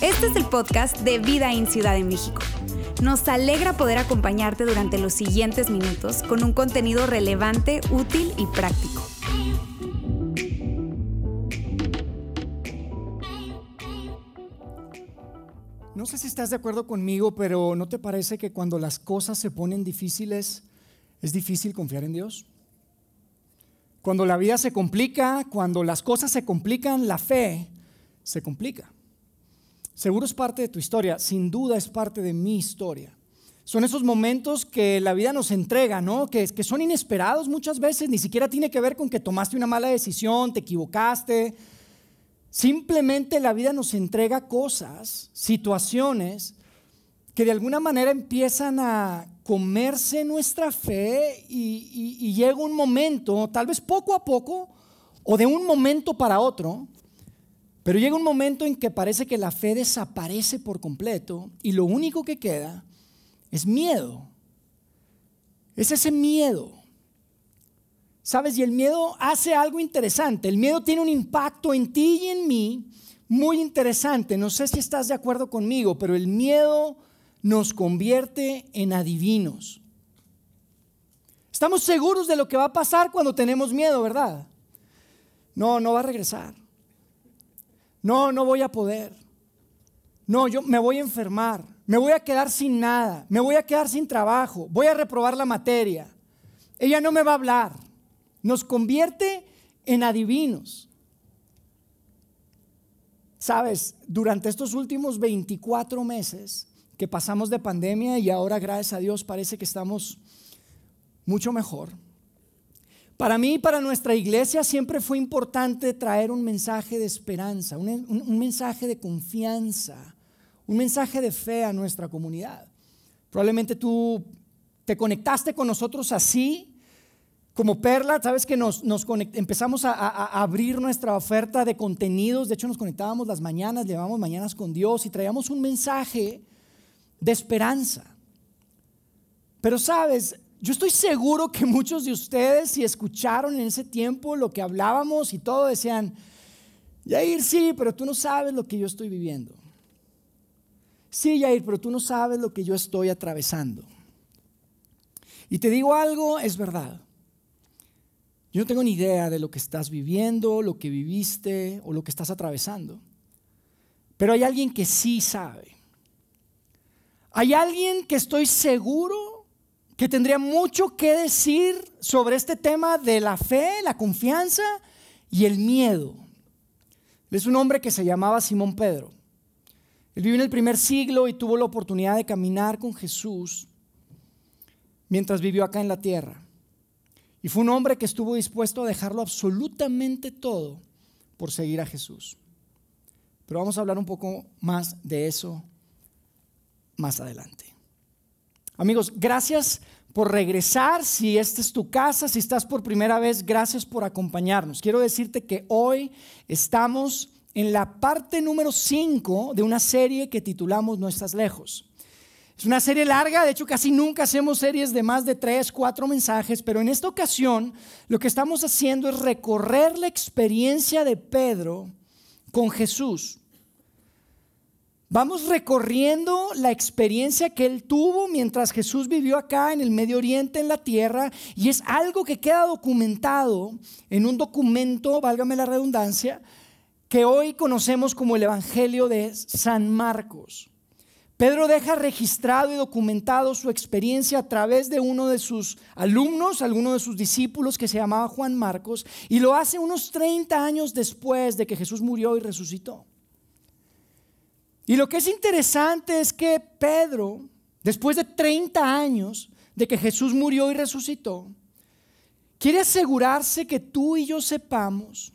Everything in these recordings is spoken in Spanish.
Este es el podcast de Vida en Ciudad de México. Nos alegra poder acompañarte durante los siguientes minutos con un contenido relevante, útil y práctico. No sé si estás de acuerdo conmigo, pero ¿no te parece que cuando las cosas se ponen difíciles es difícil confiar en Dios? Cuando la vida se complica, cuando las cosas se complican, la fe se complica. Seguro es parte de tu historia, sin duda es parte de mi historia. Son esos momentos que la vida nos entrega, ¿no? Que, que son inesperados muchas veces, ni siquiera tiene que ver con que tomaste una mala decisión, te equivocaste. Simplemente la vida nos entrega cosas, situaciones, que de alguna manera empiezan a comerse nuestra fe y, llega un momento, tal vez poco a poco, o de un momento para otro, pero llega un momento en que parece que la fe desaparece por completo y lo único que queda es miedo. Es ese miedo. ¿Sabes? Y el miedo hace algo interesante. El miedo tiene un impacto en ti y en mí muy interesante. No sé si estás de acuerdo conmigo, pero el miedo nos convierte en adivinos. Estamos seguros de lo que va a pasar cuando tenemos miedo, ¿verdad? No, no va a regresar. No, no voy a poder. No, yo me voy a enfermar. Me voy a quedar sin nada. Me voy a quedar sin trabajo. Voy a reprobar la materia. Ella no me va a hablar. Nos convierte en adivinos. Sabes, durante estos últimos 24 meses que pasamos de pandemia y ahora gracias a Dios parece que estamos mucho mejor para mí y para nuestra iglesia siempre fue importante traer un mensaje de esperanza, un, mensaje de confianza, un mensaje de fe a nuestra comunidad. Probablemente tú te conectaste con nosotros así, como Perla, sabes que nos, empezamos a, a, abrir nuestra oferta de contenidos, de hecho nos conectábamos las mañanas, llevábamos mañanas con Dios y traíamos un mensaje de esperanza. Pero sabes, yo estoy seguro que muchos de ustedes, si escucharon en ese tiempo lo que hablábamos y todo, decían, Yair, sí, pero tú no sabes lo que yo estoy viviendo. Sí, Yair, pero tú no sabes lo que yo estoy atravesando. Y te digo algo, es verdad. Yo no tengo ni idea de lo que estás viviendo, lo que viviste o lo que estás atravesando. Pero hay alguien que sí sabe. Hay alguien que estoy seguro que tendría mucho que decir sobre este tema de la fe, la confianza y el miedo. Es un hombre que se llamaba Simón Pedro. Él vivió en el primer siglo y tuvo la oportunidad de caminar con Jesús mientras vivió acá en la tierra. Y fue un hombre que estuvo dispuesto a dejarlo absolutamente todo por seguir a Jesús. Pero vamos a hablar un poco más de eso más adelante. Amigos, gracias por regresar. Si esta es tu casa, si estás por primera vez, gracias por acompañarnos. Quiero decirte que hoy estamos en la parte número 5 de una serie que titulamos No estás lejos. Es una serie larga, de hecho casi nunca hacemos series de más de 3, 4 mensajes, pero en esta ocasión lo que estamos haciendo es recorrer la experiencia de Pedro con Jesús. Vamos recorriendo la experiencia que él tuvo mientras Jesús vivió acá en el Medio Oriente, en la tierra, y es algo que queda documentado en un documento, válgame la redundancia, que hoy conocemos como el Evangelio de San Marcos. Pedro deja registrado y documentado su experiencia a través de uno de sus alumnos, alguno de sus discípulos que se llamaba Juan Marcos, y lo hace unos 30 años después de que Jesús murió y resucitó. Y lo que es interesante es que Pedro, después de 30 años de que Jesús murió y resucitó, quiere asegurarse que tú y yo sepamos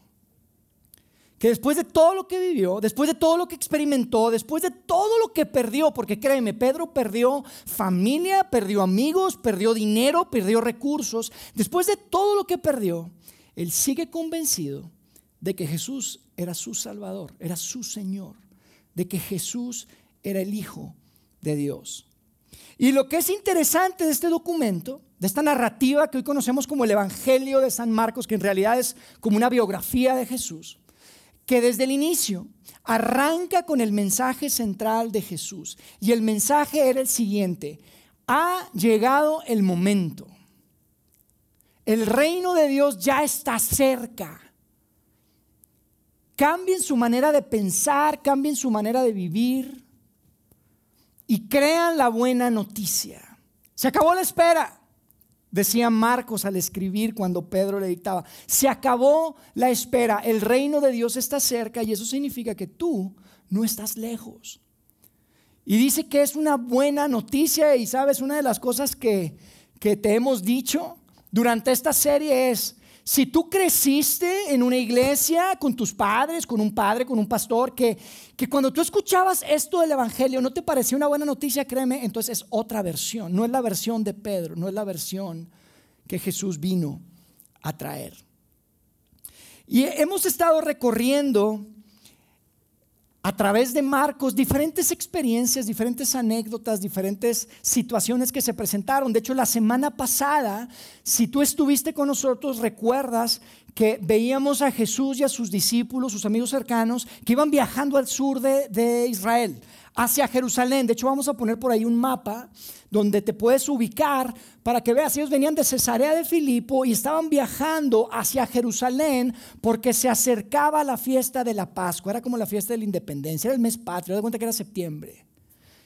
que después de todo lo que vivió, después de todo lo que experimentó, después de todo lo que perdió, porque créeme, Pedro perdió familia, perdió amigos, perdió dinero, perdió recursos, después de todo lo que perdió, él sigue convencido de que Jesús era su Salvador, era su Señor de que Jesús era el Hijo de Dios. Y lo que es interesante de este documento, de esta narrativa que hoy conocemos como el Evangelio de San Marcos, que en realidad es como una biografía de Jesús, que desde el inicio arranca con el mensaje central de Jesús. Y el mensaje era el siguiente, ha llegado el momento. El reino de Dios ya está cerca. Cambien su manera de pensar, cambien su manera de vivir y crean la buena noticia. Se acabó la espera. Decía Marcos al escribir cuando Pedro le dictaba, se acabó la espera, el reino de Dios está cerca y eso significa que tú no estás lejos. Y dice que es una buena noticia y sabes, una de las cosas que, que te hemos dicho durante esta serie es, si tú creciste en una iglesia con tus padres, con un padre, con un pastor, que, que cuando tú escuchabas esto del Evangelio no te parecía una buena noticia, créeme, entonces es otra versión. No es la versión de Pedro, no es la versión que Jesús vino a traer. Y hemos estado recorriendo a través de Marcos diferentes experiencias, diferentes anécdotas, diferentes situaciones que se presentaron. De hecho, la semana pasada, si tú estuviste con nosotros, recuerdas que veíamos a Jesús y a sus discípulos, sus amigos cercanos, que iban viajando al sur de, Israel hacia Jerusalén. De hecho, vamos a poner por ahí un mapa donde te puedes ubicar para que veas. Ellos venían de Cesarea de Filipo y estaban viajando hacia Jerusalén porque se acercaba la fiesta de la Pascua. Era como la fiesta de la independencia, era el mes patrio. De cuenta que era septiembre.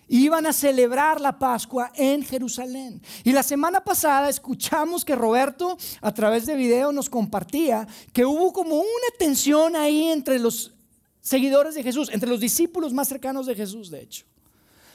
Iban a celebrar la Pascua en Jerusalén. Y la semana pasada escuchamos que Roberto a través de video nos compartía que hubo como una tensión ahí entre los seguidores de Jesús, entre los discípulos más cercanos de Jesús, de hecho.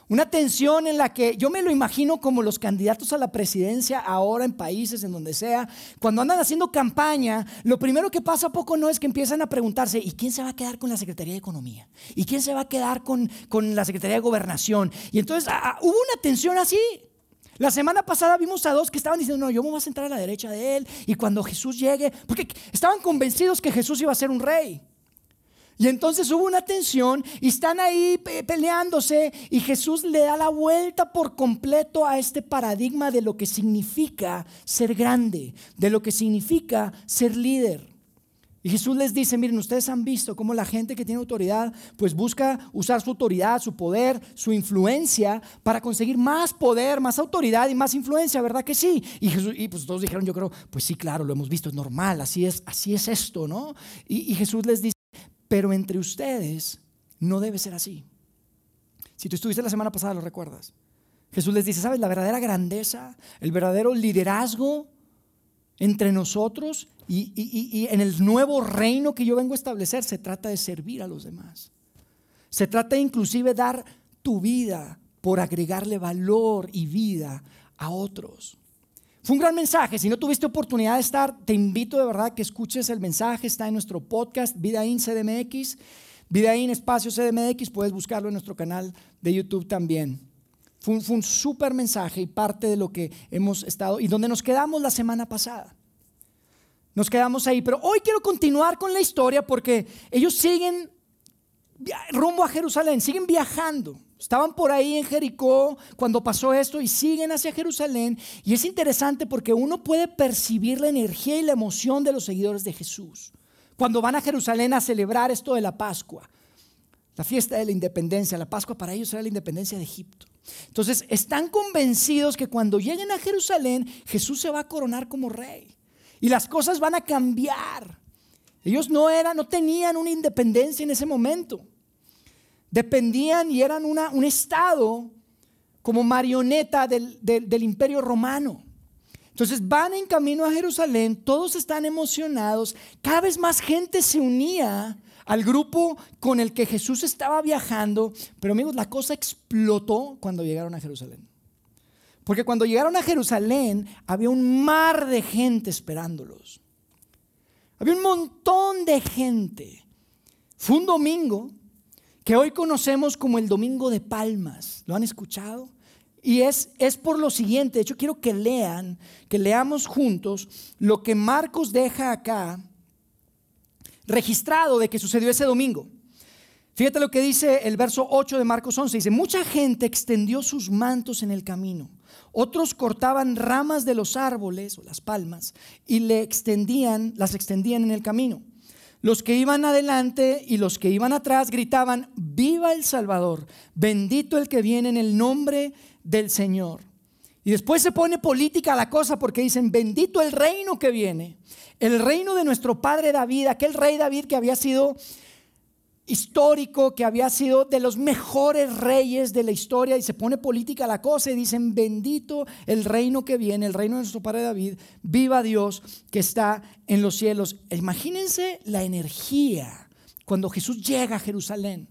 Una tensión en la que yo me lo imagino como los candidatos a la presidencia ahora en países, en donde sea, cuando andan haciendo campaña, lo primero que pasa poco no es que empiezan a preguntarse, ¿y quién se va a quedar con la Secretaría de Economía? ¿Y quién se va a quedar con, con la Secretaría de Gobernación? Y entonces hubo una tensión así. La semana pasada vimos a dos que estaban diciendo, no, yo me voy a sentar a la derecha de él y cuando Jesús llegue, porque estaban convencidos que Jesús iba a ser un rey. Y entonces hubo una tensión y están ahí peleándose y Jesús le da la vuelta por completo a este paradigma de lo que significa ser grande, de lo que significa ser líder. Y Jesús les dice, miren, ustedes han visto cómo la gente que tiene autoridad, pues busca usar su autoridad, su poder, su influencia para conseguir más poder, más autoridad y más influencia, ¿verdad que sí? Y, Jesús, y pues todos dijeron, yo creo, pues sí, claro, lo hemos visto, es normal, así es, así es esto, ¿no? Y, y Jesús les dice, pero entre ustedes no debe ser así. Si tú estuviste la semana pasada, lo recuerdas. Jesús les dice, ¿sabes? La verdadera grandeza, el verdadero liderazgo entre nosotros y, en el nuevo reino que yo vengo a establecer, se trata de servir a los demás. Se trata inclusive de dar tu vida por agregarle valor y vida a otros. Fue un gran mensaje. Si no tuviste oportunidad de estar, te invito de verdad que escuches el mensaje. Está en nuestro podcast Vidaín CDMX. Vidaín Espacio CDMX. Puedes buscarlo en nuestro canal de YouTube también. Fue un, fue un súper mensaje y parte de lo que hemos estado y donde nos quedamos la semana pasada. Nos quedamos ahí. Pero hoy quiero continuar con la historia porque ellos siguen rumbo a Jerusalén, siguen viajando. Estaban por ahí en Jericó cuando pasó esto y siguen hacia Jerusalén. Y es interesante porque uno puede percibir la energía y la emoción de los seguidores de Jesús cuando van a Jerusalén a celebrar esto de la Pascua. La fiesta de la independencia, la Pascua para ellos era la independencia de Egipto. Entonces están convencidos que cuando lleguen a Jerusalén Jesús se va a coronar como rey y las cosas van a cambiar. Ellos no eran, no tenían una independencia en ese momento dependían y eran un estado como marioneta del, del imperio romano. Entonces van en camino a Jerusalén, todos están emocionados, cada vez más gente se unía al grupo con el que Jesús estaba viajando, pero amigos, la cosa explotó cuando llegaron a Jerusalén. Porque cuando llegaron a Jerusalén había un mar de gente esperándolos. Había un montón de gente. Fue un domingo que hoy conocemos como el Domingo de Palmas. ¿Lo han escuchado? Y es, es por lo siguiente, de hecho quiero que lean, que leamos juntos lo que Marcos deja acá registrado de que sucedió ese domingo. Fíjate lo que dice el verso 8 de Marcos 11. Dice, mucha gente extendió sus mantos en el camino. Otros cortaban ramas de los árboles o las palmas y le extendían, las extendían en el camino. Los que iban adelante y los que iban atrás gritaban, viva el Salvador, bendito el que viene en el nombre del Señor. Y después se pone política la cosa porque dicen, bendito el reino que viene, el reino de nuestro padre David, aquel rey David que había sido histórico, que había sido de los mejores reyes de la historia, y se pone política la cosa y dicen, bendito el reino que viene, el reino de nuestro padre David, viva Dios que está en los cielos. Imagínense la energía cuando Jesús llega a Jerusalén.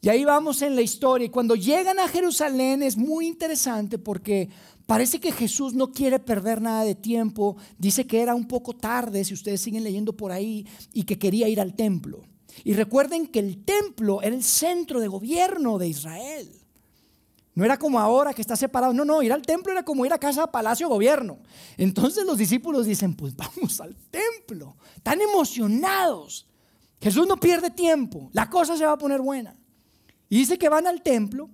Y ahí vamos en la historia. Y cuando llegan a Jerusalén es muy interesante porque parece que Jesús no quiere perder nada de tiempo. Dice que era un poco tarde, si ustedes siguen leyendo por ahí, y que quería ir al templo. Y recuerden que el templo era el centro de gobierno de Israel. No era como ahora que está separado. No, no, ir al templo era como ir a casa, palacio, gobierno. Entonces los discípulos dicen, pues vamos al templo. Están emocionados. Jesús no pierde tiempo. La cosa se va a poner buena. Y dice que van al templo,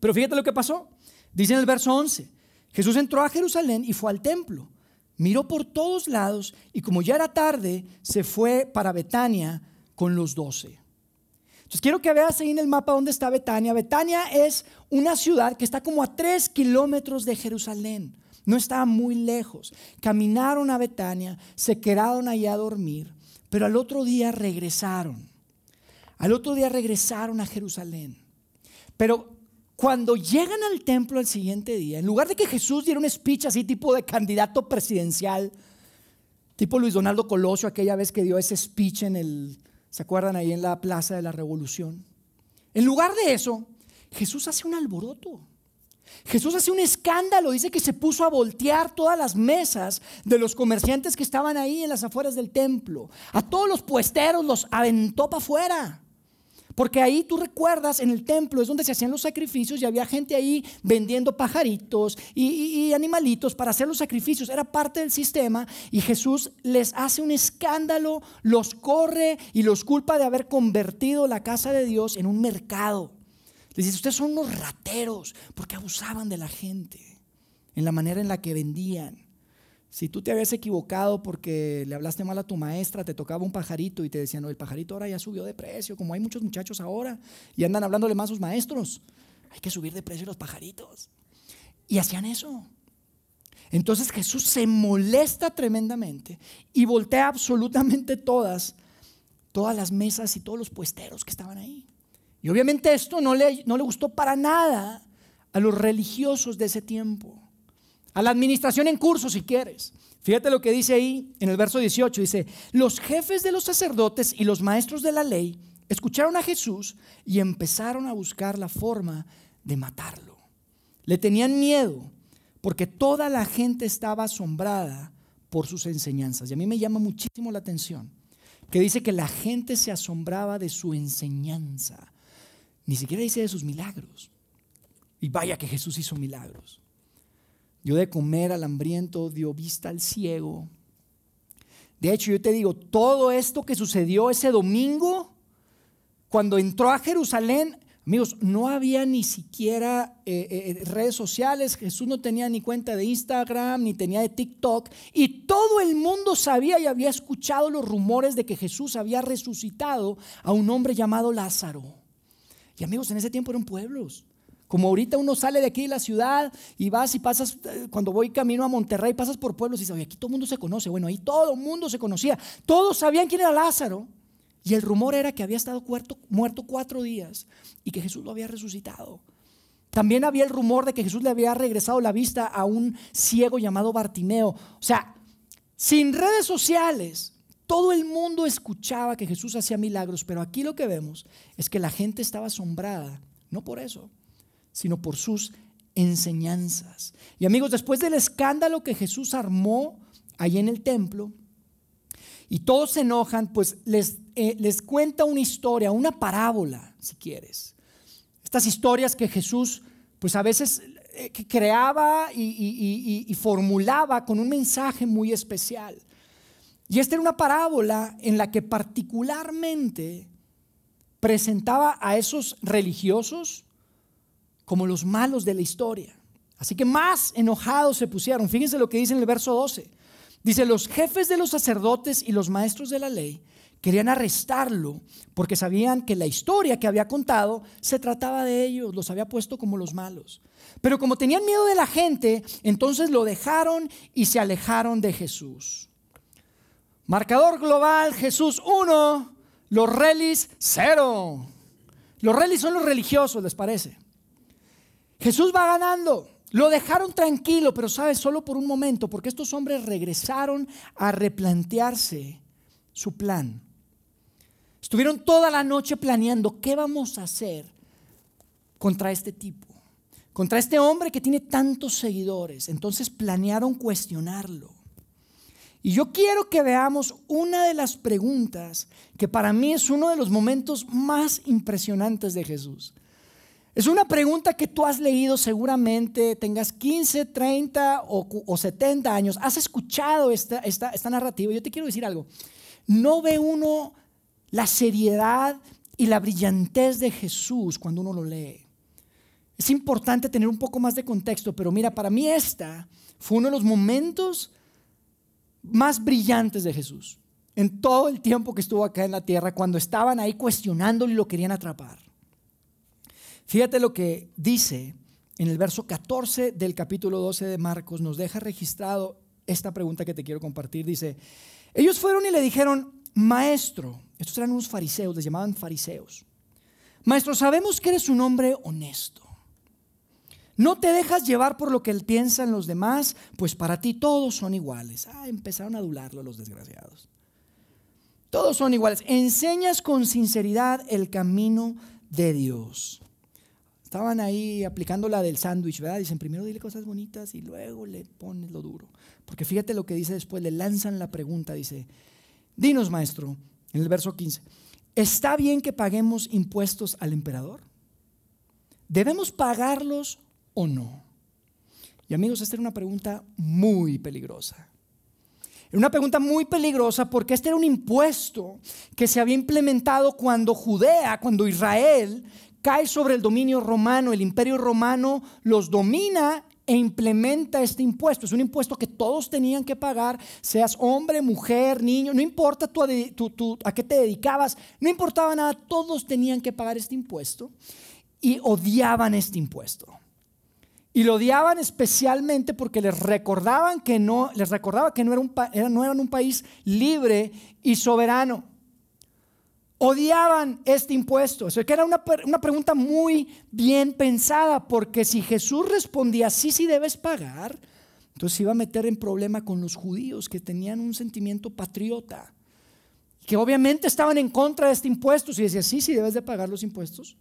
pero fíjate lo que pasó. Dice en el verso 11, Jesús entró a Jerusalén y fue al templo. Miró por todos lados y como ya era tarde, se fue para Betania con los doce. Entonces quiero que veas ahí en el mapa dónde está Betania. Betania es una ciudad que está como a tres kilómetros de Jerusalén. No estaba muy lejos. Caminaron a Betania, se quedaron allá a dormir, pero al otro día regresaron. Al otro día regresaron a Jerusalén. Pero cuando llegan al templo el siguiente día, en lugar de que Jesús diera un speech así tipo de candidato presidencial, tipo Luis Donaldo Colosio, aquella vez que dio ese speech en el, ¿se acuerdan ahí en la Plaza de la Revolución? En lugar de eso, Jesús hace un alboroto. Jesús hace un escándalo, dice que se puso a voltear todas las mesas de los comerciantes que estaban ahí en las afueras del templo. A todos los puesteros los aventó para afuera. Porque ahí tú recuerdas, en el templo es donde se hacían los sacrificios y había gente ahí vendiendo pajaritos y, animalitos para hacer los sacrificios. Era parte del sistema y Jesús les hace un escándalo, los corre y los culpa de haber convertido la casa de Dios en un mercado. Les dice, ustedes son unos rateros porque abusaban de la gente en la manera en la que vendían. Si tú te habías equivocado porque le hablaste mal a tu maestra, te tocaba un pajarito y te decían, no, el pajarito ahora ya subió de precio, como hay muchos muchachos ahora y andan hablándole más a sus maestros. Hay que subir de precio los pajaritos. Y hacían eso. Entonces Jesús se molesta tremendamente y voltea absolutamente todas, todas las mesas y todos los puesteros que estaban ahí. Y obviamente esto no le, no le gustó para nada a los religiosos de ese tiempo. A la administración en curso si quieres. Fíjate lo que dice ahí en el verso 18. Dice, los jefes de los sacerdotes y los maestros de la ley escucharon a Jesús y empezaron a buscar la forma de matarlo. Le tenían miedo porque toda la gente estaba asombrada por sus enseñanzas. Y a mí me llama muchísimo la atención que dice que la gente se asombraba de su enseñanza. Ni siquiera dice de sus milagros. Y vaya que Jesús hizo milagros dio de comer al hambriento, dio vista al ciego. De hecho, yo te digo, todo esto que sucedió ese domingo, cuando entró a Jerusalén, amigos, no había ni siquiera eh, eh, redes sociales, Jesús no tenía ni cuenta de Instagram, ni tenía de TikTok, y todo el mundo sabía y había escuchado los rumores de que Jesús había resucitado a un hombre llamado Lázaro. Y amigos, en ese tiempo eran pueblos. Como ahorita uno sale de aquí de la ciudad y vas y pasas, eh, cuando voy camino a Monterrey, pasas por pueblos y dices, oye, aquí todo el mundo se conoce. Bueno, ahí todo el mundo se conocía. Todos sabían quién era Lázaro. Y el rumor era que había estado muerto, muerto cuatro días y que Jesús lo había resucitado. También había el rumor de que Jesús le había regresado la vista a un ciego llamado Bartimeo. O sea, sin redes sociales, todo el mundo escuchaba que Jesús hacía milagros, pero aquí lo que vemos es que la gente estaba asombrada, no por eso, sino por sus enseñanzas. Y amigos, después del escándalo que Jesús armó ahí en el templo, y todos se enojan, pues les, eh, les cuenta una historia, una parábola, si quieres. Estas historias que Jesús, pues a veces eh, creaba y, y formulaba con un mensaje muy especial. Y esta era una parábola en la que particularmente presentaba a esos religiosos, como los malos de la historia, Así que más enojados se pusieron. Fíjense lo que dice en el verso 12. Dice, los jefes de los sacerdotes y los maestros de la ley querían arrestarlo porque sabían que la historia que había contado se trataba de ellos, los había puesto como los malos. Pero como tenían miedo de la gente, entonces lo dejaron y se alejaron de Jesús. Marcador global, Jesús 1, los relis 0. Los relis son los religiosos, ¿les parece? Jesús va ganando. Lo dejaron tranquilo, pero sabes, solo por un momento, porque estos hombres regresaron a replantearse su plan. Estuvieron toda la noche planeando qué vamos a hacer contra este tipo, contra este hombre que tiene tantos seguidores. Entonces planearon cuestionarlo. Y yo quiero que veamos una de las preguntas que para mí es uno de los momentos más impresionantes de Jesús. Es una pregunta que tú has leído seguramente, tengas 15, 30 o, 70 años, has escuchado esta, esta, esta narrativa. Yo te quiero decir algo, no ve uno la seriedad y la brillantez de Jesús cuando uno lo lee. Es importante tener un poco más de contexto, pero mira, para mí esta fue uno de los momentos más brillantes de Jesús en todo el tiempo que estuvo acá en la tierra, cuando estaban ahí cuestionándolo y lo querían atrapar. Fíjate lo que dice en el verso 14 del capítulo 12 de Marcos, nos deja registrado esta pregunta que te quiero compartir. Dice, ellos fueron y le dijeron, maestro, estos eran unos fariseos, les llamaban fariseos. Maestro, sabemos que eres un hombre honesto. No te dejas llevar por lo que piensan los demás, pues para ti todos son iguales. Ah, empezaron a adularlo los desgraciados. Todos son iguales. Enseñas con sinceridad el camino de Dios. Estaban ahí aplicando la del sándwich, ¿verdad? Dicen, primero dile cosas bonitas y luego le pones lo duro. Porque fíjate lo que dice después, le lanzan la pregunta, dice, dinos maestro, en el verso 15, ¿está bien que paguemos impuestos al emperador? ¿Debemos pagarlos o no? Y amigos, esta era una pregunta muy peligrosa. Era una pregunta muy peligrosa porque este era un impuesto que se había implementado cuando Judea, cuando Israel cae sobre el dominio romano, el imperio romano los domina e implementa este impuesto. Es un impuesto que todos tenían que pagar, seas hombre, mujer, niño, no importa a qué te dedicabas, no importaba nada, todos tenían que pagar este impuesto y odiaban este impuesto. Y lo odiaban especialmente porque les recordaban que no, les recordaba que no, era un, no eran un país libre y soberano odiaban este impuesto. O sea, que era una, una, pregunta muy bien pensada, porque si Jesús respondía sí, sí debes pagar, entonces iba a meter en problema con los judíos que tenían un sentimiento patriota, que obviamente estaban en contra de este impuesto. Si decía sí, sí debes de pagar los impuestos.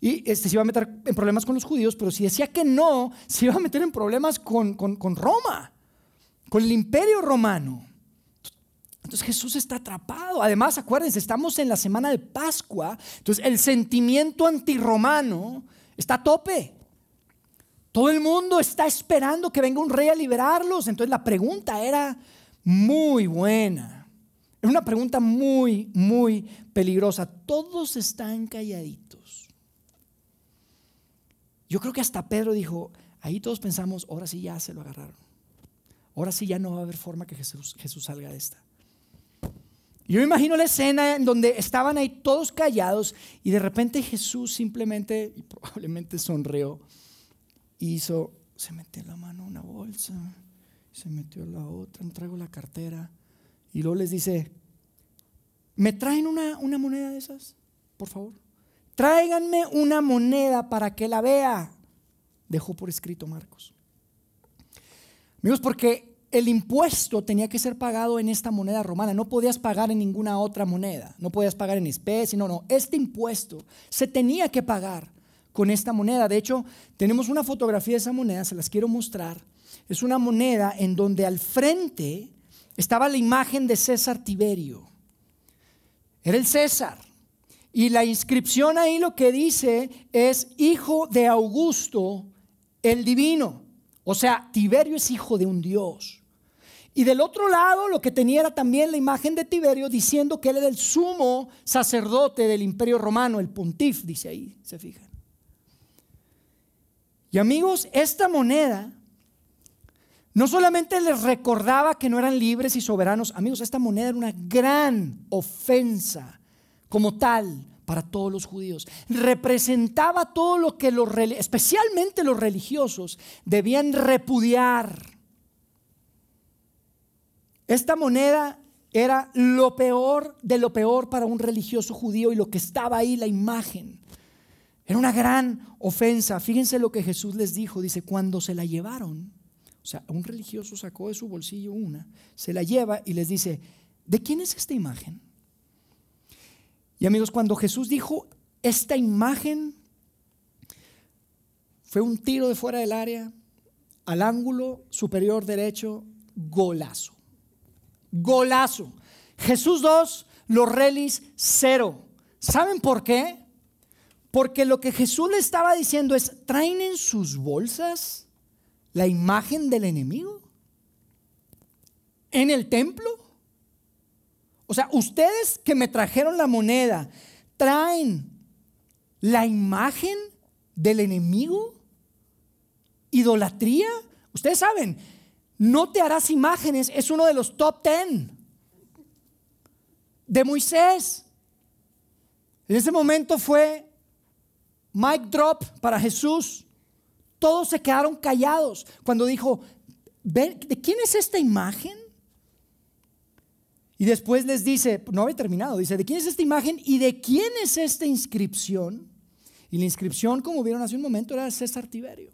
Y este, se iba a meter en problemas con los judíos, pero si decía que no, se iba a meter en problemas con, con, con Roma, con el imperio romano. Entonces Jesús está atrapado. Además, acuérdense, estamos en la semana de Pascua. Entonces el sentimiento antirromano está a tope. Todo el mundo está esperando que venga un rey a liberarlos. Entonces la pregunta era muy buena. Era una pregunta muy, muy peligrosa. Todos están calladitos. Yo creo que hasta Pedro dijo, ahí todos pensamos, ahora sí ya se lo agarraron. Ahora sí ya no va a haber forma que Jesús, Jesús salga de esta. Yo me imagino la escena en donde estaban ahí todos callados y de repente Jesús simplemente, y probablemente sonrió, hizo, se metió la mano en una bolsa, se metió la otra, traigo la cartera. Y luego les dice, ¿me traen una, una moneda de esas? Por favor. Tráiganme una moneda para que la vea. Dejó por escrito Marcos. Amigos, porque el impuesto tenía que ser pagado en esta moneda romana, no podías pagar en ninguna otra moneda, no podías pagar en especie, no, no, este impuesto se tenía que pagar con esta moneda. De hecho, tenemos una fotografía de esa moneda, se las quiero mostrar. Es una moneda en donde al frente estaba la imagen de César Tiberio. Era el César. Y la inscripción ahí lo que dice es hijo de Augusto el divino. O sea, Tiberio es hijo de un Dios. Y del otro lado lo que tenía era también la imagen de Tiberio diciendo que él era el sumo sacerdote del imperio romano, el pontif, dice ahí, se fijan. Y amigos, esta moneda no solamente les recordaba que no eran libres y soberanos, amigos, esta moneda era una gran ofensa como tal para todos los judíos. Representaba todo lo que los, especialmente los religiosos, debían repudiar. Esta moneda era lo peor de lo peor para un religioso judío y lo que estaba ahí, la imagen. Era una gran ofensa. Fíjense lo que Jesús les dijo. Dice, cuando se la llevaron, o sea, un religioso sacó de su bolsillo una, se la lleva y les dice, ¿de quién es esta imagen? Y amigos, cuando Jesús dijo, esta imagen fue un tiro de fuera del área, al ángulo superior derecho, golazo. Golazo. Jesús 2, los relis 0. ¿Saben por qué? Porque lo que Jesús le estaba diciendo es, traen en sus bolsas la imagen del enemigo en el templo. O sea, ustedes que me trajeron la moneda, traen la imagen del enemigo, idolatría. Ustedes saben, no te harás imágenes es uno de los top ten de Moisés. En ese momento fue mic drop para Jesús. Todos se quedaron callados cuando dijo, ¿de quién es esta imagen? Y después les dice, no había terminado, dice, ¿de quién es esta imagen y de quién es esta inscripción? Y la inscripción, como vieron hace un momento, era de César Tiberio.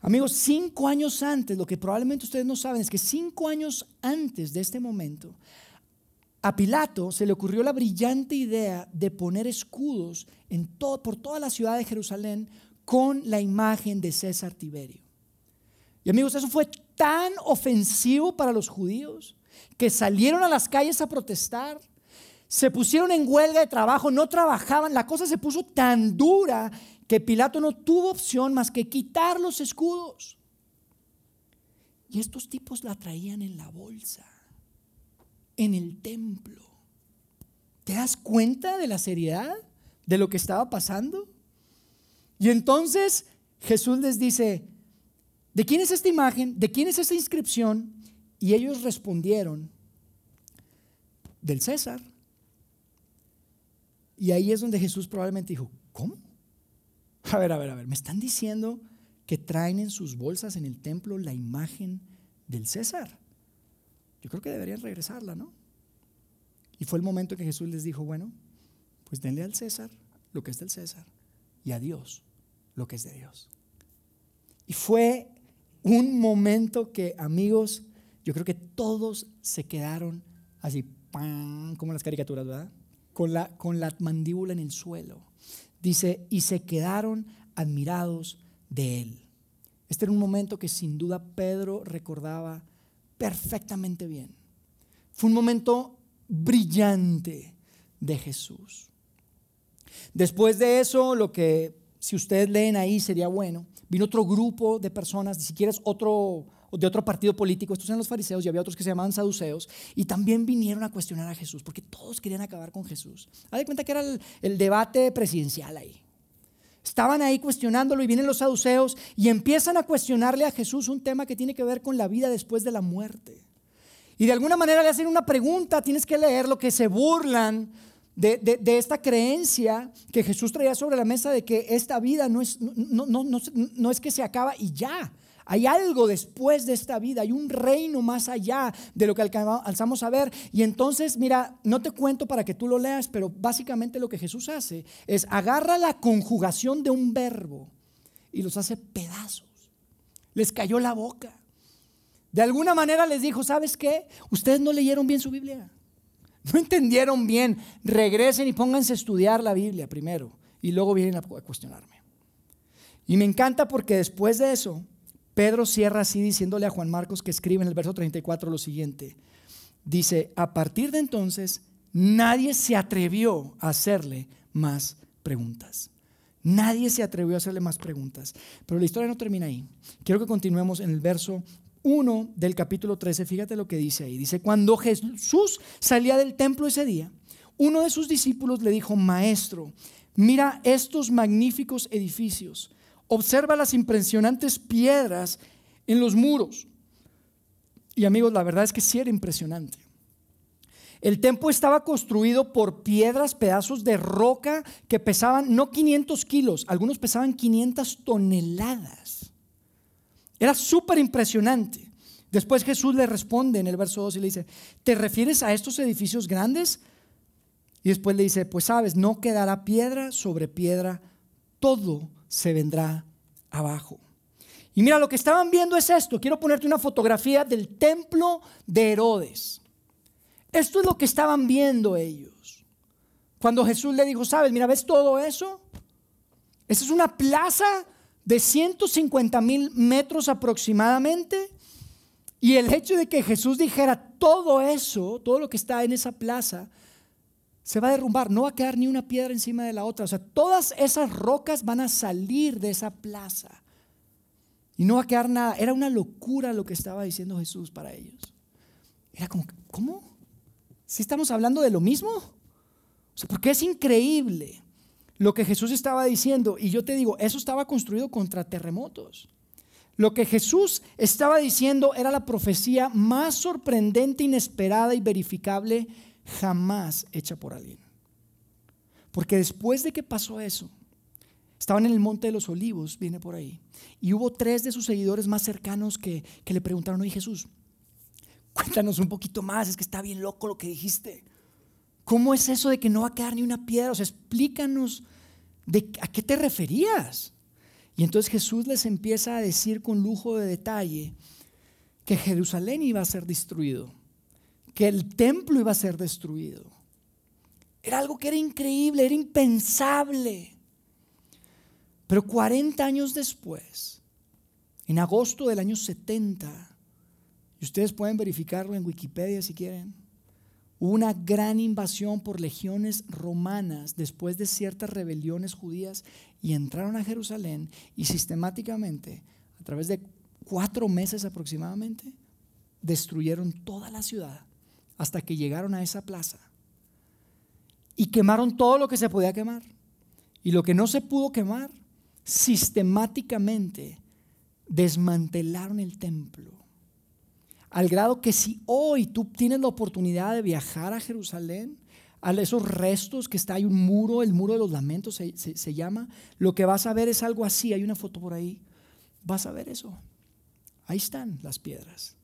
Amigos, cinco años antes, lo que probablemente ustedes no saben es que cinco años antes de este momento, a Pilato se le ocurrió la brillante idea de poner escudos por toda la ciudad de Jerusalén con la imagen de César Tiberio. Y amigos, eso fue tan ofensivo para los judíos que salieron a las calles a protestar, se pusieron en huelga de trabajo, no trabajaban, la cosa se puso tan dura que Pilato no tuvo opción más que quitar los escudos. Y estos tipos la traían en la bolsa, en el templo. ¿Te das cuenta de la seriedad de lo que estaba pasando? Y entonces Jesús les dice, ¿de quién es esta imagen? ¿De quién es esta inscripción? Y ellos respondieron, del César. Y ahí es donde Jesús probablemente dijo, ¿cómo? A ver, a ver, a ver, me están diciendo que traen en sus bolsas en el templo la imagen del César. Yo creo que deberían regresarla, ¿no? Y fue el momento que Jesús les dijo, bueno, pues denle al César lo que es del César y a Dios lo que es de Dios. Y fue un momento que, amigos, yo creo que todos se quedaron así, como las caricaturas, ¿verdad? Con la, con la mandíbula en el suelo. Dice, y se quedaron admirados de él. Este era un momento que sin duda Pedro recordaba perfectamente bien. Fue un momento brillante de Jesús. Después de eso, lo que si ustedes leen ahí sería bueno, vino otro grupo de personas, si quieres otro de otro partido político, estos eran los fariseos y había otros que se llamaban saduceos, y también vinieron a cuestionar a Jesús, porque todos querían acabar con Jesús. Haz de cuenta que era el, debate presidencial ahí. Estaban ahí cuestionándolo y vienen los saduceos y empiezan a cuestionarle a Jesús un tema que tiene que ver con la vida después de la muerte. Y de alguna manera le hacen una pregunta, tienes que leer lo que se burlan de, de, esta creencia que Jesús traía sobre la mesa de que esta vida no es, no, no, no, no es que se acaba y ya, hay algo después de esta vida, hay un reino más allá de lo que alcanzamos a ver. Y entonces, mira, no te cuento para que tú lo leas, pero básicamente lo que Jesús hace es agarra la conjugación de un verbo y los hace pedazos. Les cayó la boca. De alguna manera les dijo, ¿sabes qué? Ustedes no leyeron bien su Biblia. No entendieron bien. Regresen y pónganse a estudiar la Biblia primero y luego vienen a cuestionarme. Y me encanta porque después de eso, Pedro cierra así diciéndole a Juan Marcos que escribe en el verso 34 lo siguiente. Dice, a partir de entonces nadie se atrevió a hacerle más preguntas. Nadie se atrevió a hacerle más preguntas. Pero la historia no termina ahí. Quiero que continuemos en el verso 1 del capítulo 13. Fíjate lo que dice ahí. Dice, cuando Jesús salía del templo ese día, uno de sus discípulos le dijo, maestro, mira estos magníficos edificios Observa las impresionantes piedras en los muros. Y amigos, la verdad es que sí era impresionante. El templo estaba construido por piedras, pedazos de roca que pesaban no 500 kilos, algunos pesaban 500 toneladas. Era súper impresionante. Después Jesús le responde en el verso 2 y le dice, ¿te refieres a estos edificios grandes? Y después le dice, pues sabes, no quedará piedra sobre piedra, todo se vendrá abajo. Y mira, lo que estaban viendo es esto. Quiero ponerte una fotografía del templo de Herodes. Esto es lo que estaban viendo ellos. Cuando Jesús le dijo, sabes, mira, ¿ves todo eso? Esa es una plaza de 150 mil metros aproximadamente. Y el hecho de que Jesús dijera todo eso, todo lo que está en esa plaza, se va a derrumbar, no va a quedar ni una piedra encima de la otra. O sea, todas esas rocas van a salir de esa plaza. Y no va a quedar nada. Era una locura lo que estaba diciendo Jesús para ellos. Era como, ¿cómo? ¿Si estamos hablando de lo mismo? O sea, porque es increíble lo que Jesús estaba diciendo. Y yo te digo, eso estaba construido contra terremotos. Lo que Jesús estaba diciendo era la profecía más sorprendente, inesperada y verificable jamás hecha por alguien. Porque después de que pasó eso, estaban en el monte de los olivos, viene por ahí, y hubo tres de sus seguidores más cercanos que, le preguntaron, oye Jesús, cuéntanos un poquito más, es que está bien loco lo que dijiste. ¿Cómo es eso de que no va a quedar ni una piedra? O sea, explícanos de a qué te referías. Y entonces Jesús les empieza a decir con lujo de detalle que Jerusalén iba a ser destruido que el templo iba a ser destruido. Era algo que era increíble, era impensable. Pero 40 años después, en agosto del año 70, y ustedes pueden verificarlo en Wikipedia si quieren, hubo una gran invasión por legiones romanas después de ciertas rebeliones judías y entraron a Jerusalén y sistemáticamente, a través de cuatro meses aproximadamente, destruyeron toda la ciudad hasta que llegaron a esa plaza. Y quemaron todo lo que se podía quemar. Y lo que no se pudo quemar, sistemáticamente desmantelaron el templo. Al grado que si hoy tú tienes la oportunidad de viajar a Jerusalén, a esos restos que está, hay un muro, el muro de los lamentos se, se llama, lo que vas a ver es algo así, hay una foto por ahí, vas a ver eso. Ahí están las piedras.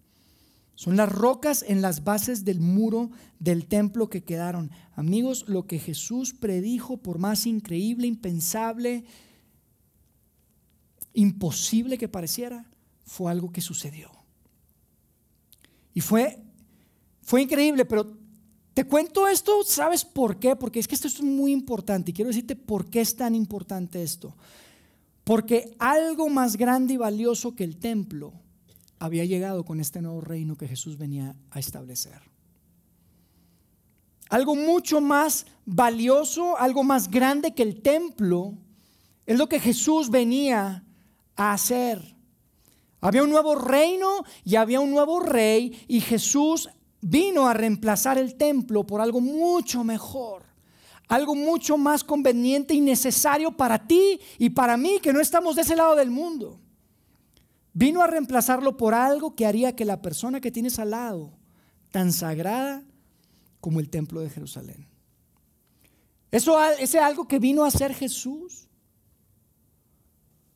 Son las rocas en las bases del muro del templo que quedaron. Amigos, lo que Jesús predijo, por más increíble, impensable, imposible que pareciera, fue algo que sucedió. Y fue, fue increíble, pero te cuento esto, ¿sabes por qué? Porque es que esto es muy importante y quiero decirte por qué es tan importante esto. Porque algo más grande y valioso que el templo había llegado con este nuevo reino que Jesús venía a establecer. Algo mucho más valioso, algo más grande que el templo, es lo que Jesús venía a hacer. Había un nuevo reino y había un nuevo rey y Jesús vino a reemplazar el templo por algo mucho mejor, algo mucho más conveniente y necesario para ti y para mí que no estamos de ese lado del mundo. Vino a reemplazarlo por algo que haría que la persona que tienes al lado, tan sagrada como el templo de Jerusalén. Eso, ese algo que vino a hacer Jesús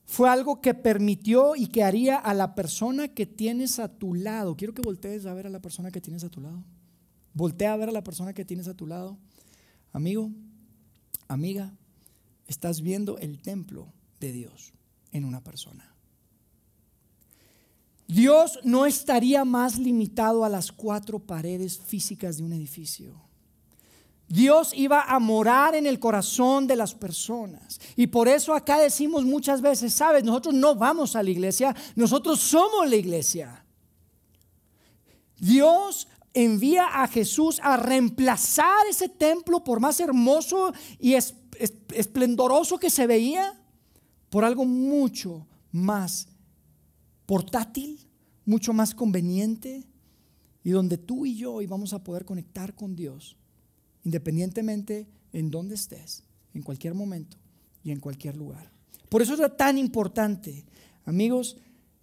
fue algo que permitió y que haría a la persona que tienes a tu lado. Quiero que voltees a ver a la persona que tienes a tu lado. Voltea a ver a la persona que tienes a tu lado. Amigo, amiga, estás viendo el templo de Dios en una persona. Dios no estaría más limitado a las cuatro paredes físicas de un edificio. Dios iba a morar en el corazón de las personas. Y por eso acá decimos muchas veces, sabes, nosotros no vamos a la iglesia, nosotros somos la iglesia. Dios envía a Jesús a reemplazar ese templo, por más hermoso y esplendoroso que se veía, por algo mucho más portátil, mucho más conveniente y donde tú y yo íbamos a poder conectar con Dios, independientemente en donde estés, en cualquier momento y en cualquier lugar. Por eso era tan importante. Amigos,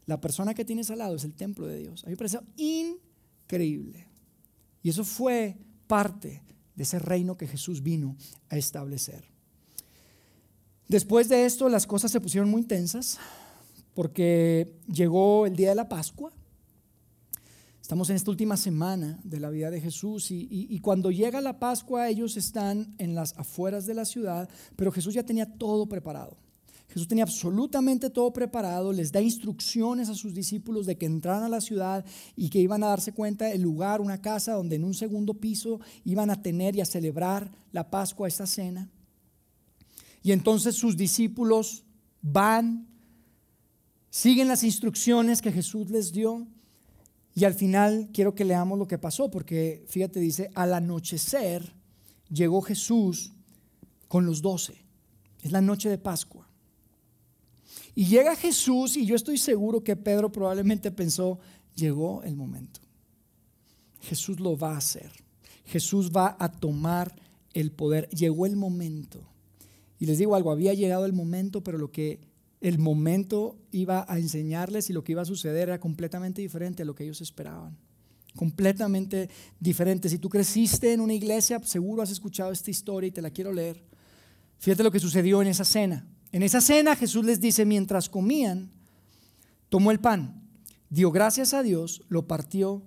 la persona que tienes al lado es el templo de Dios. A mí me parece increíble. Y eso fue parte de ese reino que Jesús vino a establecer. Después de esto las cosas se pusieron muy intensas porque llegó el día de la Pascua. Estamos en esta última semana de la vida de Jesús y, cuando llega la Pascua ellos están en las afueras de la ciudad, pero Jesús ya tenía todo preparado. Jesús tenía absolutamente todo preparado, les da instrucciones a sus discípulos de que entraran a la ciudad y que iban a darse cuenta el lugar, una casa donde en un segundo piso iban a tener y a celebrar la Pascua, esta cena. Y entonces sus discípulos van, siguen las instrucciones que Jesús les dio y al final quiero que leamos lo que pasó, porque fíjate, dice, al anochecer llegó Jesús con los doce. Es la noche de Pascua. Y llega Jesús y yo estoy seguro que Pedro probablemente pensó, llegó el momento. Jesús lo va a hacer. Jesús va a tomar el poder. Llegó el momento. Y les digo algo, había llegado el momento, pero lo que el momento iba a enseñarles y lo que iba a suceder era completamente diferente a lo que ellos esperaban. Completamente diferente. Si tú creciste en una iglesia, seguro has escuchado esta historia y te la quiero leer. Fíjate lo que sucedió en esa cena. En esa cena Jesús les dice, mientras comían, tomó el pan, dio gracias a Dios, lo partió,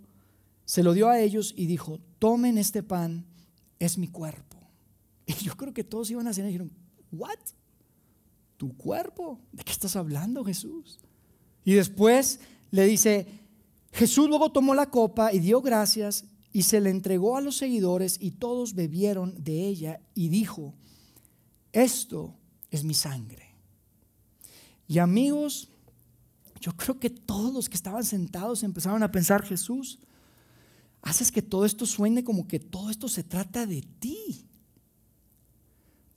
se lo dio a ellos y dijo, tomen este pan, es mi cuerpo. Y yo creo que todos iban a cenar y dijeron, ¿what? Tu cuerpo. ¿De qué estás hablando, Jesús? Y después le dice, Jesús luego tomó la copa y dio gracias y se le entregó a los seguidores y todos bebieron de ella y dijo, esto es mi sangre. Y amigos, yo creo que todos los que estaban sentados empezaron a pensar, Jesús, haces que todo esto suene como que todo esto se trata de ti.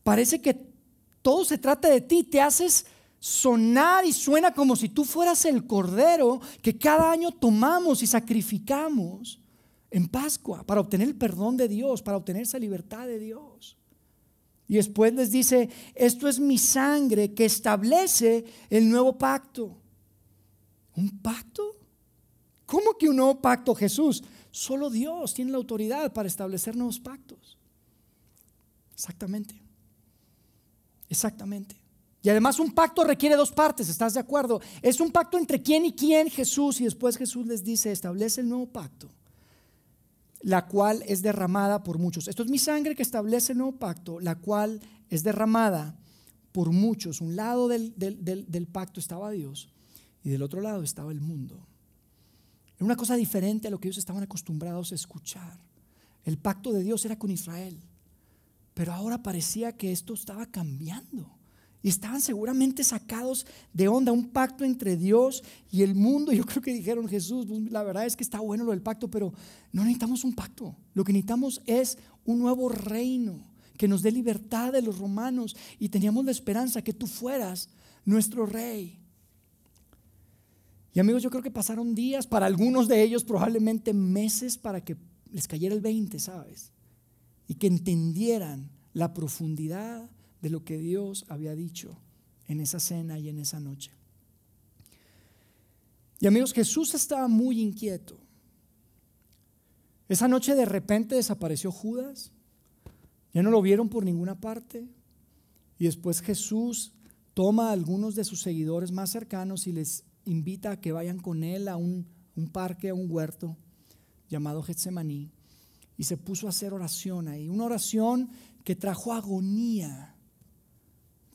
Parece que todo se trata de ti, te haces sonar y suena como si tú fueras el cordero que cada año tomamos y sacrificamos en Pascua para obtener el perdón de Dios, para obtener esa libertad de Dios. Y después les dice, esto es mi sangre que establece el nuevo pacto. ¿Un pacto? ¿Cómo que un nuevo pacto, Jesús? Solo Dios tiene la autoridad para establecer nuevos pactos. Exactamente. Exactamente. Y además un pacto requiere dos partes, ¿estás de acuerdo? Es un pacto entre quién y quién, Jesús, y después Jesús les dice, establece el nuevo pacto, la cual es derramada por muchos. Esto es mi sangre que establece el nuevo pacto, la cual es derramada por muchos. Un lado del, del pacto estaba Dios y del otro lado estaba el mundo. Era una cosa diferente a lo que ellos estaban acostumbrados a escuchar. El pacto de Dios era con Israel. Pero ahora parecía que esto estaba cambiando. Y estaban seguramente sacados de onda, un pacto entre Dios y el mundo. Yo creo que dijeron, Jesús, pues, la verdad es que está bueno lo del pacto, pero no necesitamos un pacto. Lo que necesitamos es un nuevo reino que nos dé libertad de los romanos. Y teníamos la esperanza que tú fueras nuestro rey. Y amigos, yo creo que pasaron días, para algunos de ellos probablemente meses para que les cayera el 20, ¿sabes? Y que entendieran la profundidad de lo que Dios había dicho en esa cena y en esa noche. Y amigos, Jesús estaba muy inquieto. Esa noche de repente desapareció Judas, ya no lo vieron por ninguna parte, y después Jesús toma a algunos de sus seguidores más cercanos y les invita a que vayan con él a un, un parque, a un huerto llamado Getsemaní y se puso a hacer oración ahí. Una oración que trajo agonía.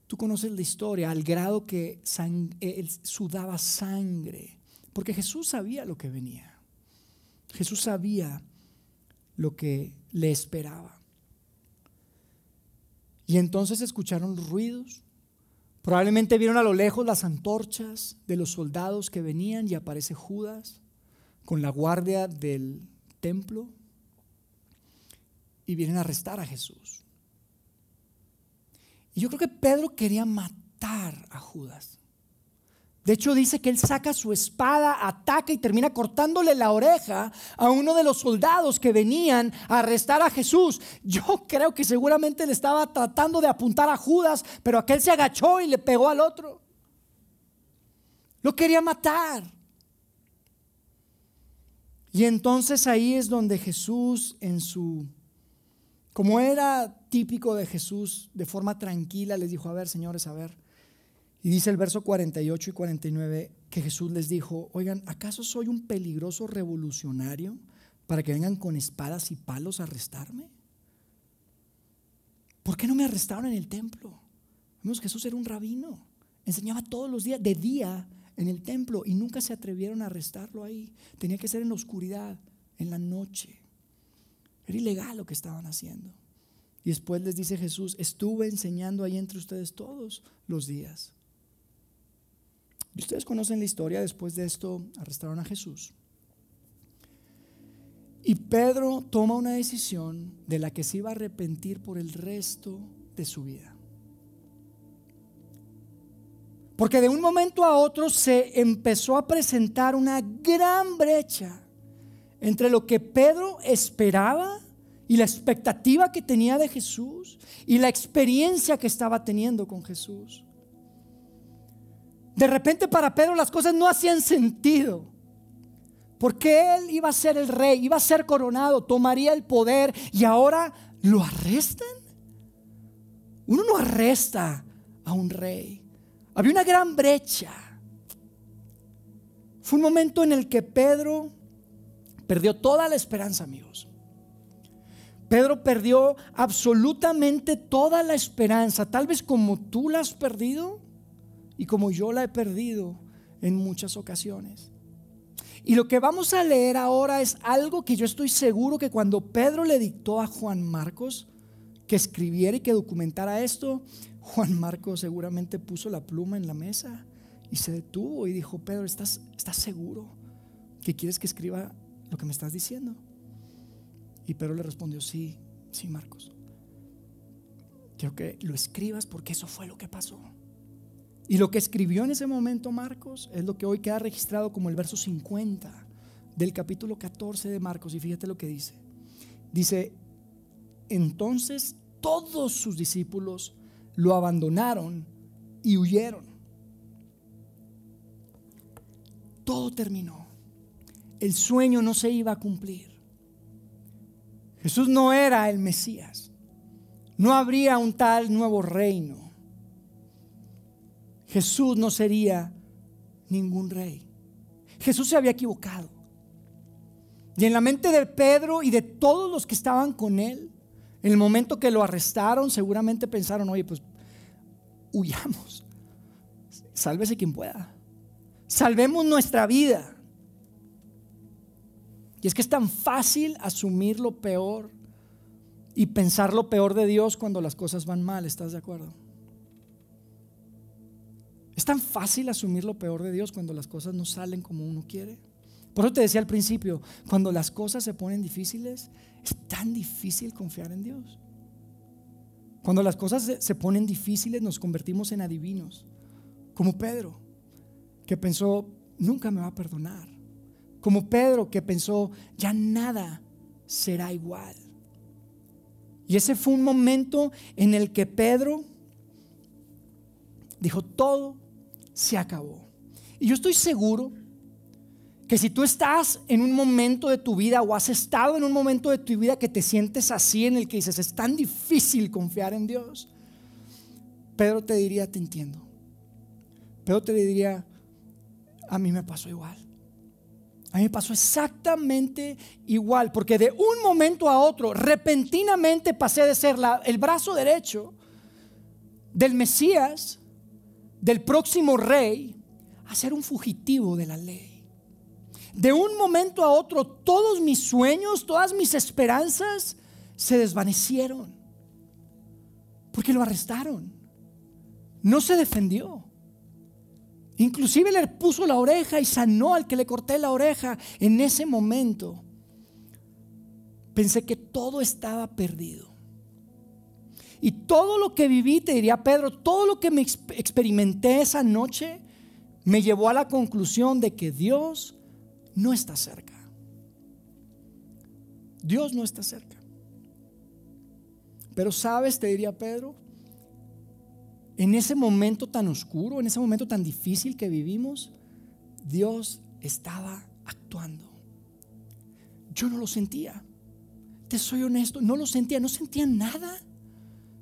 Tú conoces la historia, al grado que él sudaba sangre, porque Jesús sabía lo que venía. Jesús sabía lo que le esperaba. Y entonces escucharon ruidos. Probablemente vieron a lo lejos las antorchas de los soldados que venían y aparece Judas con la guardia del templo y vienen a arrestar a Jesús. Y yo creo que Pedro quería matar a Judas. De hecho dice que él saca su espada, ataca y termina cortándole la oreja a uno de los soldados que venían a arrestar a Jesús. Yo creo que seguramente le estaba tratando de apuntar a Judas, pero aquel se agachó y le pegó al otro. Lo quería matar. Y entonces ahí es donde Jesús en su, como era típico de Jesús, de forma tranquila les dijo, a ver señores, a ver. Y dice el verso 48 y 49 que Jesús les dijo, oigan, ¿acaso soy un peligroso revolucionario para que vengan con espadas y palos a arrestarme? ¿Por qué no me arrestaron en el templo? Jesús era un rabino, enseñaba todos los días, de día en el templo y nunca se atrevieron a arrestarlo ahí. Tenía que ser en la oscuridad, en la noche. Era ilegal lo que estaban haciendo. Y después les dice Jesús, estuve enseñando ahí entre ustedes todos los días. Y ustedes conocen la historia, después de esto arrestaron a Jesús. Y Pedro toma una decisión de la que se iba a arrepentir por el resto de su vida. Porque de un momento a otro se empezó a presentar una gran brecha entre lo que Pedro esperaba y la expectativa que tenía de Jesús y la experiencia que estaba teniendo con Jesús. De repente para Pedro las cosas no hacían sentido. Porque él iba a ser el rey, iba a ser coronado, tomaría el poder y ahora lo arrestan. Uno no arresta a un rey. Había una gran brecha. Fue un momento en el que Pedro perdió toda la esperanza, amigos. Pedro perdió absolutamente toda la esperanza, tal vez como tú la has perdido y como yo la he perdido en muchas ocasiones. Y lo que vamos a leer ahora es algo que yo estoy seguro que cuando Pedro le dictó a Juan Marcos que escribiera y que documentara esto, Juan Marcos seguramente puso la pluma en la mesa y se detuvo y dijo, Pedro, ¿estás, ¿estás seguro que quieres que escriba lo que me estás diciendo? Y Pedro le respondió, sí, sí, Marcos. Quiero que lo escribas porque eso fue lo que pasó. Y lo que escribió en ese momento Marcos es lo que hoy queda registrado como el verso 50 del capítulo 14 de Marcos. Y fíjate lo que dice. Dice, entonces todos sus discípulos lo abandonaron y huyeron. Todo terminó. El sueño no se iba a cumplir. Jesús no era el Mesías. No habría un tal nuevo reino. Jesús no sería ningún rey. Jesús se había equivocado. Y en la mente de Pedro y de todos los que estaban con él, en el momento que lo arrestaron, seguramente pensaron, oye, pues huyamos. Sálvese quien pueda. Salvemos nuestra vida. Y es que es tan fácil asumir lo peor y pensar lo peor de Dios cuando las cosas van mal, ¿estás de acuerdo? Es tan fácil asumir lo peor de Dios cuando las cosas no salen como uno quiere. Por eso te decía al principio, cuando las cosas se ponen difíciles, es tan difícil confiar en Dios. Cuando las cosas se ponen difíciles nos convertimos en adivinos, como Pedro, que pensó, nunca me va a perdonar. Como Pedro, que pensó, ya nada será igual. Y ese fue un momento en el que Pedro dijo, todo se acabó. Y yo estoy seguro que si tú estás en un momento de tu vida o has estado en un momento de tu vida que te sientes así en el que dices, es tan difícil confiar en Dios, Pedro te diría, te entiendo. Pedro te diría, a mí me pasó igual. A mí me pasó exactamente igual, porque de un momento a otro, repentinamente pasé de ser el brazo derecho del Mesías del próximo rey a ser un fugitivo de la ley. De un momento a otro, todos mis sueños, todas mis esperanzas se desvanecieron. Porque lo arrestaron. No se defendió. Inclusive le puso la oreja y sanó al que le corté la oreja. En ese momento pensé que todo estaba perdido. Y todo lo que viví, te diría Pedro, todo lo que me experimenté esa noche, me llevó a la conclusión de que Dios no está cerca. Dios no está cerca. Pero sabes, te diría Pedro, en ese momento tan oscuro, en ese momento tan difícil que vivimos, Dios estaba actuando. Yo no lo sentía. Te soy honesto, no lo sentía, no sentía nada.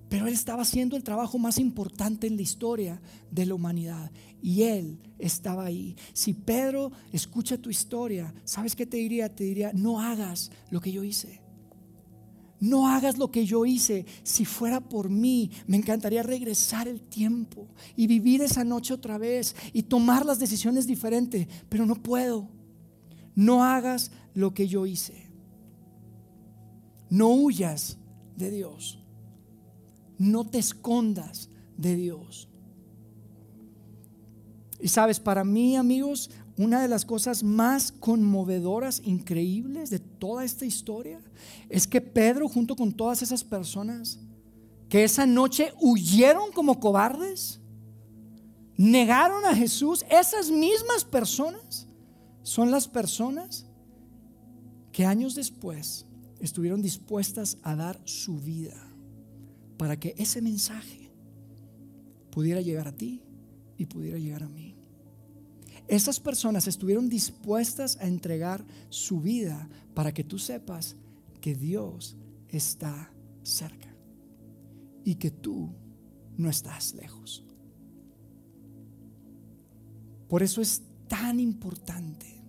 Pero Él estaba haciendo el trabajo más importante en la historia de la humanidad. Y Él estaba ahí. Si Pedro escucha tu historia, ¿sabes qué te diría? Te diría, no hagas lo que yo hice. No hagas lo que yo hice. Si fuera por mí, me encantaría regresar el tiempo y vivir esa noche otra vez y tomar las decisiones diferentes. Pero no puedo. No hagas lo que yo hice. No huyas de Dios. No te escondas de Dios. Y sabes, para mí, amigos, una de las cosas más conmovedoras, increíbles de toda esta historia, es que Pedro, junto con todas esas personas, que esa noche huyeron como cobardes, negaron a Jesús, esas mismas personas son las personas que años después estuvieron dispuestas a dar su vida para que ese mensaje pudiera llegar a ti y pudiera llegar a mí. Esas personas estuvieron dispuestas a entregar su vida para que tú sepas que Dios está cerca y que tú no estás lejos. Por eso es tan importante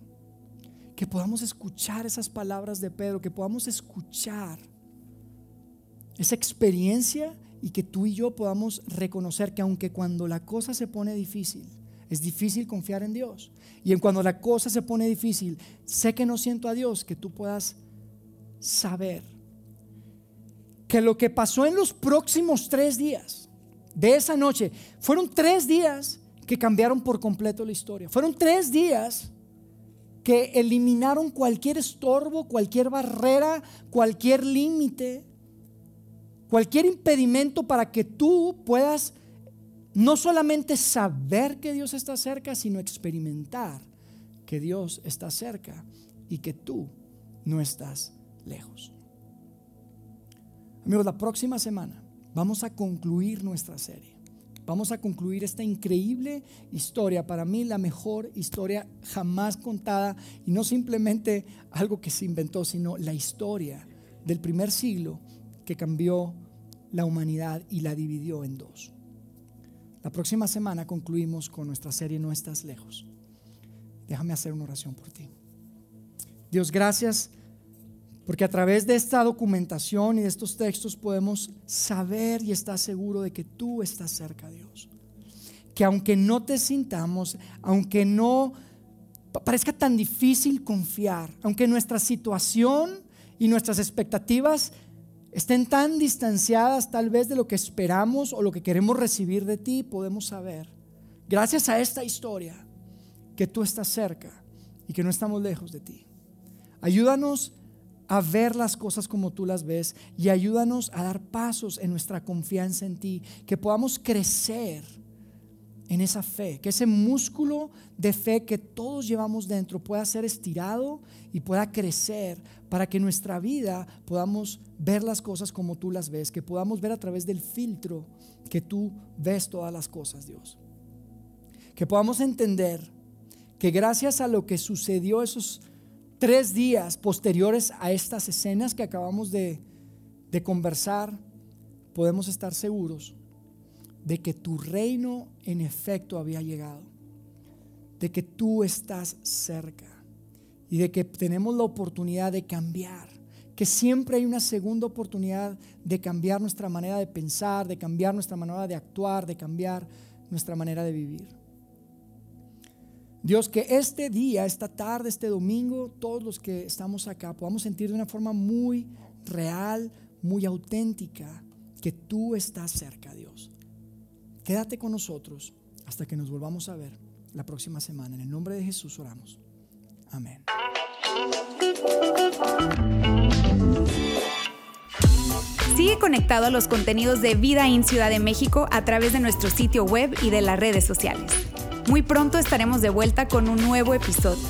que podamos escuchar esas palabras de Pedro, que podamos escuchar esa experiencia y que tú y yo podamos reconocer que aunque cuando la cosa se pone difícil, es difícil confiar en Dios. Y en cuando la cosa se pone difícil, sé que no siento a Dios, que tú puedas saber que lo que pasó en los próximos tres días de esa noche fueron tres días que cambiaron por completo la historia. Fueron tres días que eliminaron cualquier estorbo, cualquier barrera, cualquier límite cualquier impedimento para que tú puedas no solamente saber que Dios está cerca, sino experimentar que Dios está cerca y que tú no estás lejos. Amigos, la próxima semana vamos a concluir nuestra serie. Vamos a concluir esta increíble historia, para mí la mejor historia jamás contada, y no simplemente algo que se inventó, sino la historia del primer siglo que cambió la humanidad y la dividió en dos. La próxima semana concluimos con nuestra serie No estás lejos. Déjame hacer una oración por ti. Dios, gracias porque a través de esta documentación y de estos textos podemos saber y estar seguro de que tú estás cerca, Dios. Que aunque no te sintamos, aunque no parezca tan difícil confiar, aunque nuestra situación y nuestras expectativas estén tan distanciadas tal vez de lo que esperamos o lo que queremos recibir de ti, podemos saber, gracias a esta historia, que tú estás cerca y que no estamos lejos de ti. Ayúdanos a ver las cosas como tú las ves y ayúdanos a dar pasos en nuestra confianza en ti, que podamos crecer en esa fe, que ese músculo de fe que todos llevamos dentro pueda ser estirado y pueda crecer para que nuestra vida podamos ver las cosas como tú las ves, que podamos ver a través del filtro que tú ves todas las cosas, Dios. Que podamos entender que gracias a lo que sucedió esos tres días posteriores a estas escenas que acabamos de, de conversar, podemos estar seguros de que tu reino en efecto había llegado, de que tú estás cerca y de que tenemos la oportunidad de cambiar, que siempre hay una segunda oportunidad de cambiar nuestra manera de pensar, de cambiar nuestra manera de actuar, de cambiar nuestra manera de vivir. Dios, que este día, esta tarde, este domingo, todos los que estamos acá podamos sentir de una forma muy real, muy auténtica, que tú estás cerca, Dios. Quédate con nosotros hasta que nos volvamos a ver la próxima semana. En el nombre de Jesús oramos. Amén. Sigue conectado a los contenidos de Vida en Ciudad de México a través de nuestro sitio web y de las redes sociales. Muy pronto estaremos de vuelta con un nuevo episodio.